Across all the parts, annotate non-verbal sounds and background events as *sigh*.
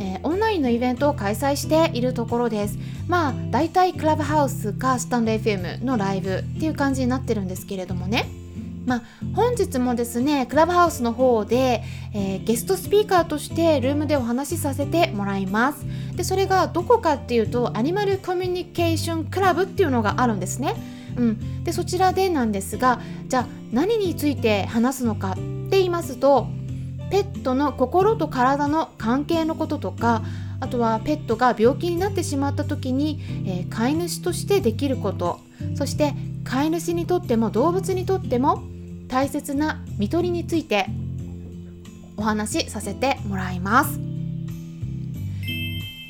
えー、オンラインのイベントを開催しているところです。まあ大体クラブハウスかスタンド FM のライブっていう感じになってるんですけれどもね。まあ、本日もですねクラブハウスの方で、えー、ゲストスピーカーとしてルームでお話しさせてもらいます。でそれがどこかっていうとアニマルコミュニケーションクラブっていうのがあるんですね、うん、でそちらでなんですがじゃあ何について話すのかって言いますとペットの心と体の関係のこととかあとはペットが病気になってしまった時に、えー、飼い主としてできることそして飼い主にとっても動物にとっても大切な看取りについてお話しさせてもらいます。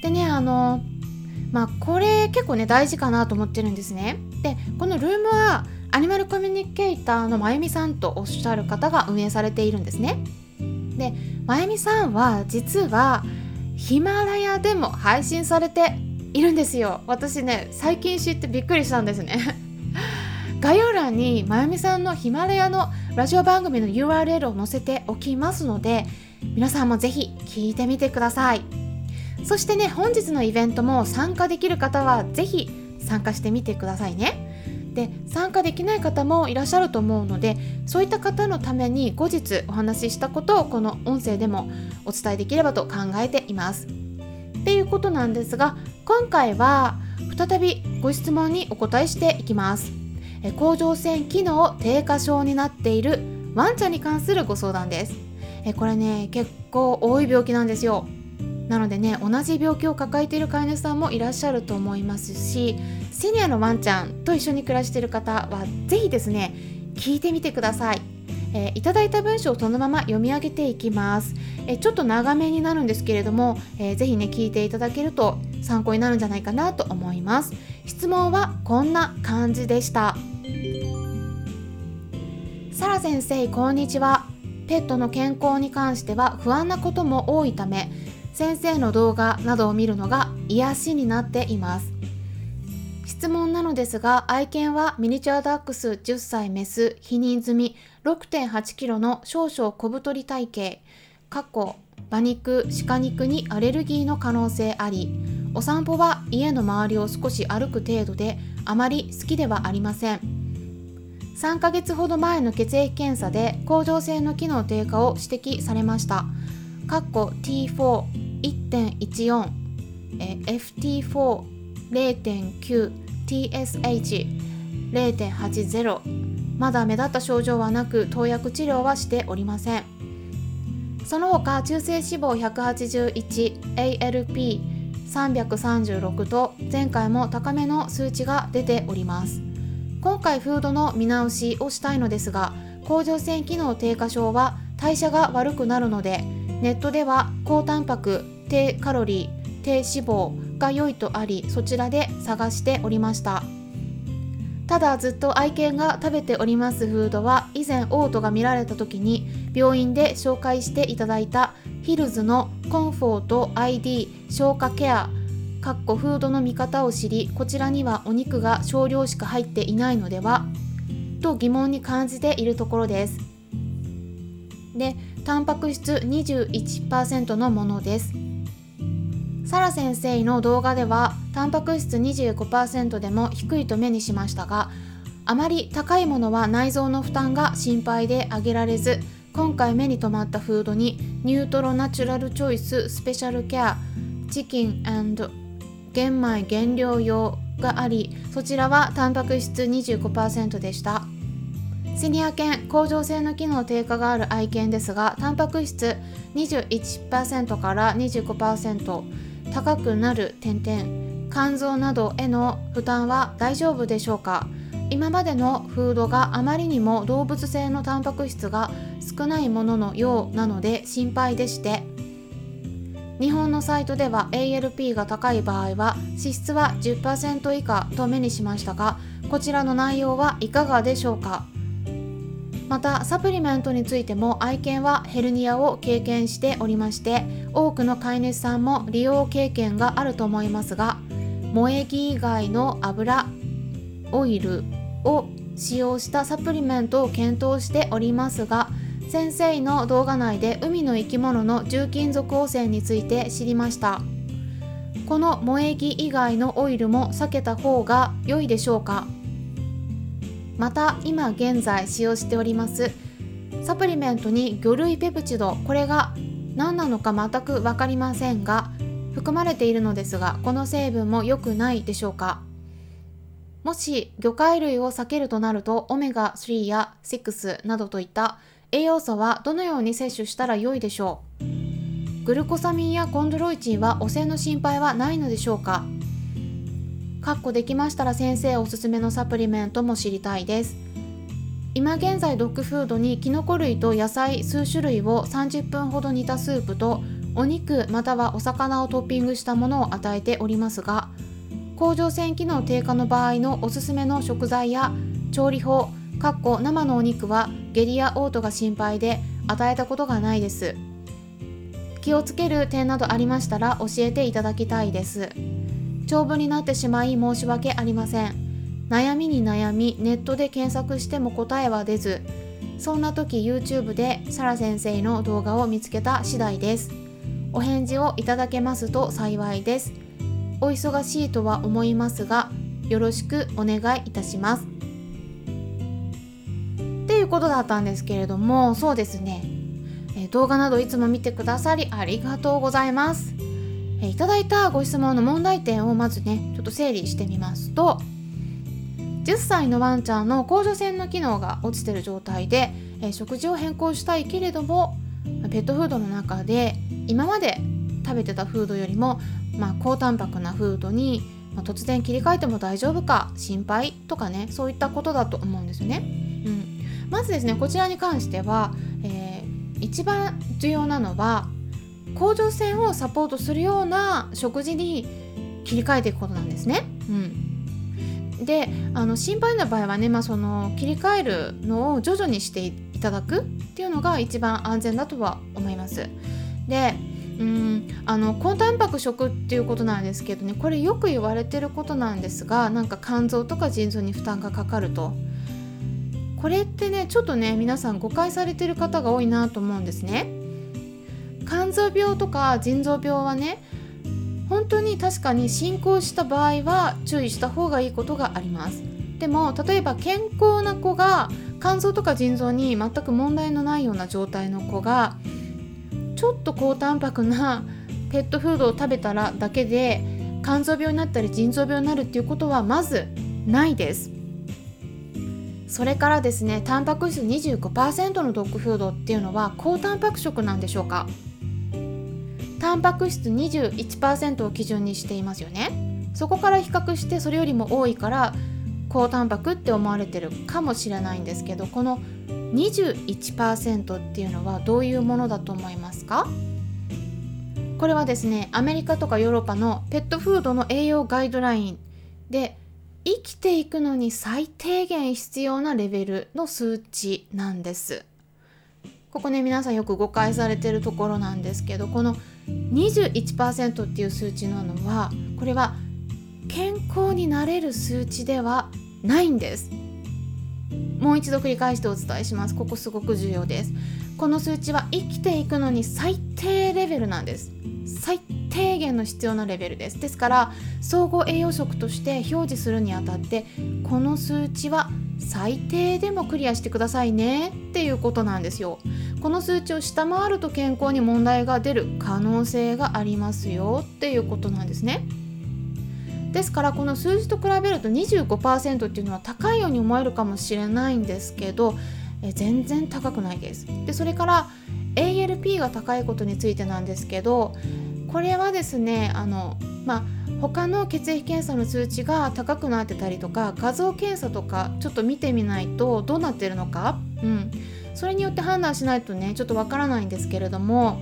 でねあのまあこれ結構ね大事かなと思ってるんですね。でこのルームはアニマルコミュニケーターのまゆみさんとおっしゃる方が運営されているんですね。でまゆみさんは実はヒマラヤでも配信されているんですよ。私ね最近知ってびっくりしたんですね。*laughs* 概要欄にまゆみさんのヒマラヤのラジオ番組の URL を載せておきますので皆さんもぜひ聞いてみてください。そしてね本日のイベントも参加できる方はぜひ参加してみてくださいね。で参加できない方もいらっしゃると思うのでそういった方のために後日お話ししたことをこの音声でもお伝えできればと考えています。っていうことなんですが今回は再びご質問にお答えしていきます。甲状腺機能低下症になっているワンちゃんに関するご相談です。これね結構多い病気なんですよ。なのでね同じ病気を抱えている飼い主さんもいらっしゃると思いますしシニアのワンちゃんと一緒に暮らしている方は是非ですね聞いてみてください。えー、いただいた文章をそのまま読み上げていきます、えー、ちょっと長めになるんですけれども、えー、ぜひね聞いていただけると参考になるんじゃないかなと思います。質問はこんな感じでした。サラ先生こんにちは。ペットの健康に関しては不安なことも多いため先生の動画などを見るのが癒しになっています。質問なのですが愛犬はミニチュアダックス10歳メス避妊済み 6.8kg の少々小太り体型。過去馬肉鹿肉にアレルギーの可能性あり。お散歩は家の周りを少し歩く程度であまり好きではありません。3ヶ月ほど前の血液検査で甲状腺の機能低下を指摘されました。T41.14 FT40.9 TSH0.80 まだ目立った症状はなく投薬治療はしておりません。その他中性脂肪 181ALP336 と前回も高めの数値が出ております。今回フードの見直しをしたいのですが甲状腺機能低下症は代謝が悪くなるのでネットでは高タンパク低カロリー低脂肪が良いとありそちらで探しておりました。ただずっと愛犬が食べておりますフードは以前嘔吐が見られた時に病院で紹介していただいたヒルズのコンフォート ID 消化ケアかっこフードの見方を知りこちらにはお肉が少量しか入っていないのではと疑問に感じているところです。でタンパク質21%のものです。サラ先生の動画ではタンパク質25%でも低いと目にしましたがあまり高いものは内臓の負担が心配で挙げられず今回目に留まったフードにニュートロナチュラルチョイススペシャルケアチキン玄米原料用がありそちらはタンパク質25%でした。シニア犬甲状腺の機能低下がある愛犬ですがタンパク質21%から25%高くなる点々肝臓などへの負担は大丈夫でしょうか？今までのフードがあまりにも動物性のタンパク質が少ないもののようなので心配でして。日本のサイトでは ALP が高い場合は脂質は10%以下と目にしましたがこちらの内容はいかがでしょうか？またサプリメントについても愛犬はヘルニアを経験しておりまして多くの飼い主さんも利用経験があると思いますが萌え木以外の油オイルを使用したサプリメントを検討しておりますが先生の動画内で海の生き物の重金属汚染について知りました。この萌え木以外のオイルも避けた方が良いでしょうか？また今現在使用しております。サプリメントに魚類ペプチド。これが何なのか全く分かりませんが含まれているのですがこの成分も良くないでしょうか。もし魚介類を避けるとなるとオメガ3や6などといった栄養素はどのように摂取したら良いでしょう。グルコサミンやコンドロイチンは汚染の心配はないのでしょうか。かっこできましたら先生おすすめのサプリメントも知りたいです。今現在ドッグフードにキノコ類と野菜数種類を30分ほど煮たスープとお肉またはお魚をトッピングしたものを与えておりますが甲状腺機能低下の場合のおすすめの食材や調理法かっこ生のお肉は下痢や嘔吐が心配で与えたことがないです。気をつける点などありましたら教えていただきたいです。長文になってしまい申し訳ありません。悩みに悩みネットで検索しても答えは出ずそんな時 YouTube でサラ先生の動画を見つけた次第です。お返事をいただけますと幸いです。お忙しいとは思いますがよろしくお願いいたします。っていうことだったんですけれどもそうですね、え動画などいつも見てくださりありがとうございます、えいただいたご質問の問題点をまずねちょっと整理してみますと10歳のワンちゃんの甲状腺の機能が落ちてる状態で、え食事を変更したいけれどもペットフードの中で今まで食べてたフードよりもまあ、高タンパクなフードに、まあ、突然切り替えても大丈夫か心配とかねそういったことだと思うんですよね。うん、まずですねこちらに関しては、えー、一番重要なのは甲状腺をサポートするような食事に切り替えていくことなんですね。うん、であの心配な場合はね、まあ、その切り替えるのを徐々にしていただくっていうのが一番安全だとは思います。でうんあの高タンパク食っていうことなんですけどねこれよく言われてることなんですがなんか肝臓とか腎臓に負担がかかるとこれってねちょっとね皆さん誤解されてる方が多いなと思うんですね肝臓病とか腎臓病はね本当に確かに進行した場合は注意した方がいいことがあります。でも例えば健康な子が肝臓とか腎臓に全く問題のないような状態の子がちょっと高タンパクな *laughs* ペットフードを食べたらだけで肝臓病になったり腎臓病になるっていうことはまずないです。それからですねタンパク質25%のドッグフードっていうのは高タンパク食なんでしょうか。タンパク質21%を基準にしていますよね。そこから比較してそれよりも多いから高タンパクって思われてるかもしれないんですけどこの21%っていうのはどういうものだと思いますか？これはですねアメリカとかヨーロッパのペットフードの栄養ガイドラインで生きていくのに最低限必要なレベルの数値なんです。ここね皆さんよく誤解されてるところなんですけどこの21%っていう数値なのはこれは健康になれる数値ではないんです。もう一度繰り返してお伝えします。ここすごく重要です。この数値は生きていくのに最低レベルなんです。最低限の必要なレベルです。ですから総合栄養食として表示するにあたってこの数値は最低でもクリアしてくださいね。っていうことなんですよ。この数値を下回ると健康に問題が出る可能性がありますよ。っていうことなんですね。ですからこの数字と比べると25%っていうのは高いように思えるかもしれないんですけどえ全然高くないです。でそれから ALP が高いことについてなんですけどこれはですねあのまあ他の血液検査の数値が高くなってたりとか画像検査とかちょっと見てみないとどうなってるのか、うん、それによって判断しないとねちょっとわからないんですけれども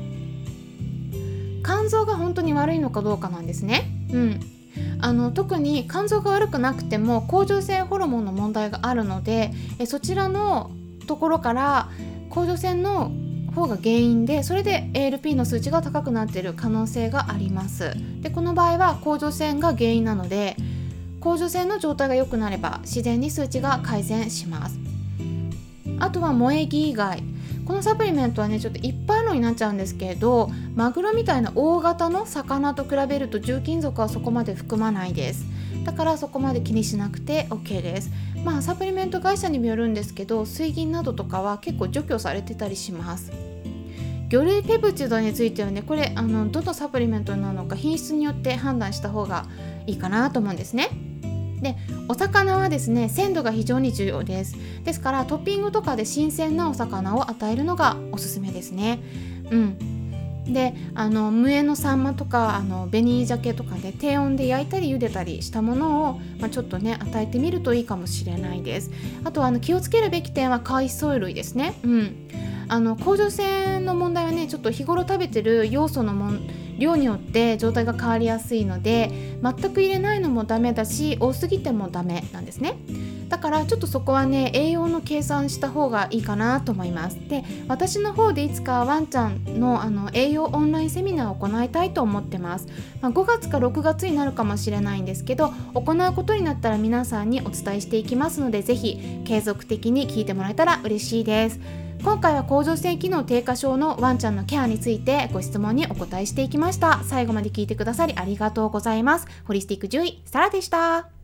肝臓が本当に悪いのかどうかなんですね。うん。あの特に肝臓が悪くなくても甲状腺ホルモンの問題があるのでえそちらのところから甲状腺の方が原因でそれで ALP の数値が高くなっている可能性があります。でこの場合は甲状腺が原因なので甲状腺の状態が良くなれば自然に数値が改善します。あとは萌え木以外。このサプリメントはねちょっといっぱいのになっちゃうんですけどマグロみたいな大型の魚と比べると重金属はそこまで含まないです。だからそこまで気にしなくて OK です。まあサプリメント会社にもよるんですけど水銀などとかは結構除去されてたりします。魚類ペプチドについてはねこれあのどのサプリメントなのか品質によって判断した方がいいかなと思うんですね。でお魚はですね鮮度が非常に重要です。ですからトッピングとかで新鮮なお魚を与えるのがおすすめですね。うん。であの無塩のサンマとかあの紅鮭とかで低温で焼いたり茹でたりしたものを、まあ、ちょっとね与えてみるといいかもしれないです。あとあの気をつけるべき点は海藻類ですね。うん。あの甲状腺の問題はねちょっと日頃食べてる要素のもん量によって状態が変わりやすいので全く入れないのもダメだし多すぎてもダメなんですね。だからちょっとそこはね栄養の計算した方がいいかなと思います。で私の方でいつかワンちゃんのあの栄養オンラインセミナーを行いたいと思ってます、まあ、5月か6月になるかもしれないんですけど行うことになったら皆さんにお伝えしていきますので是非継続的に聞いてもらえたら嬉しいです。今回は甲状腺機能低下症のワンちゃんのケアについてご質問にお答えしていきました。最後まで聞いてくださりありがとうございます。ホリスティック獣医サラでした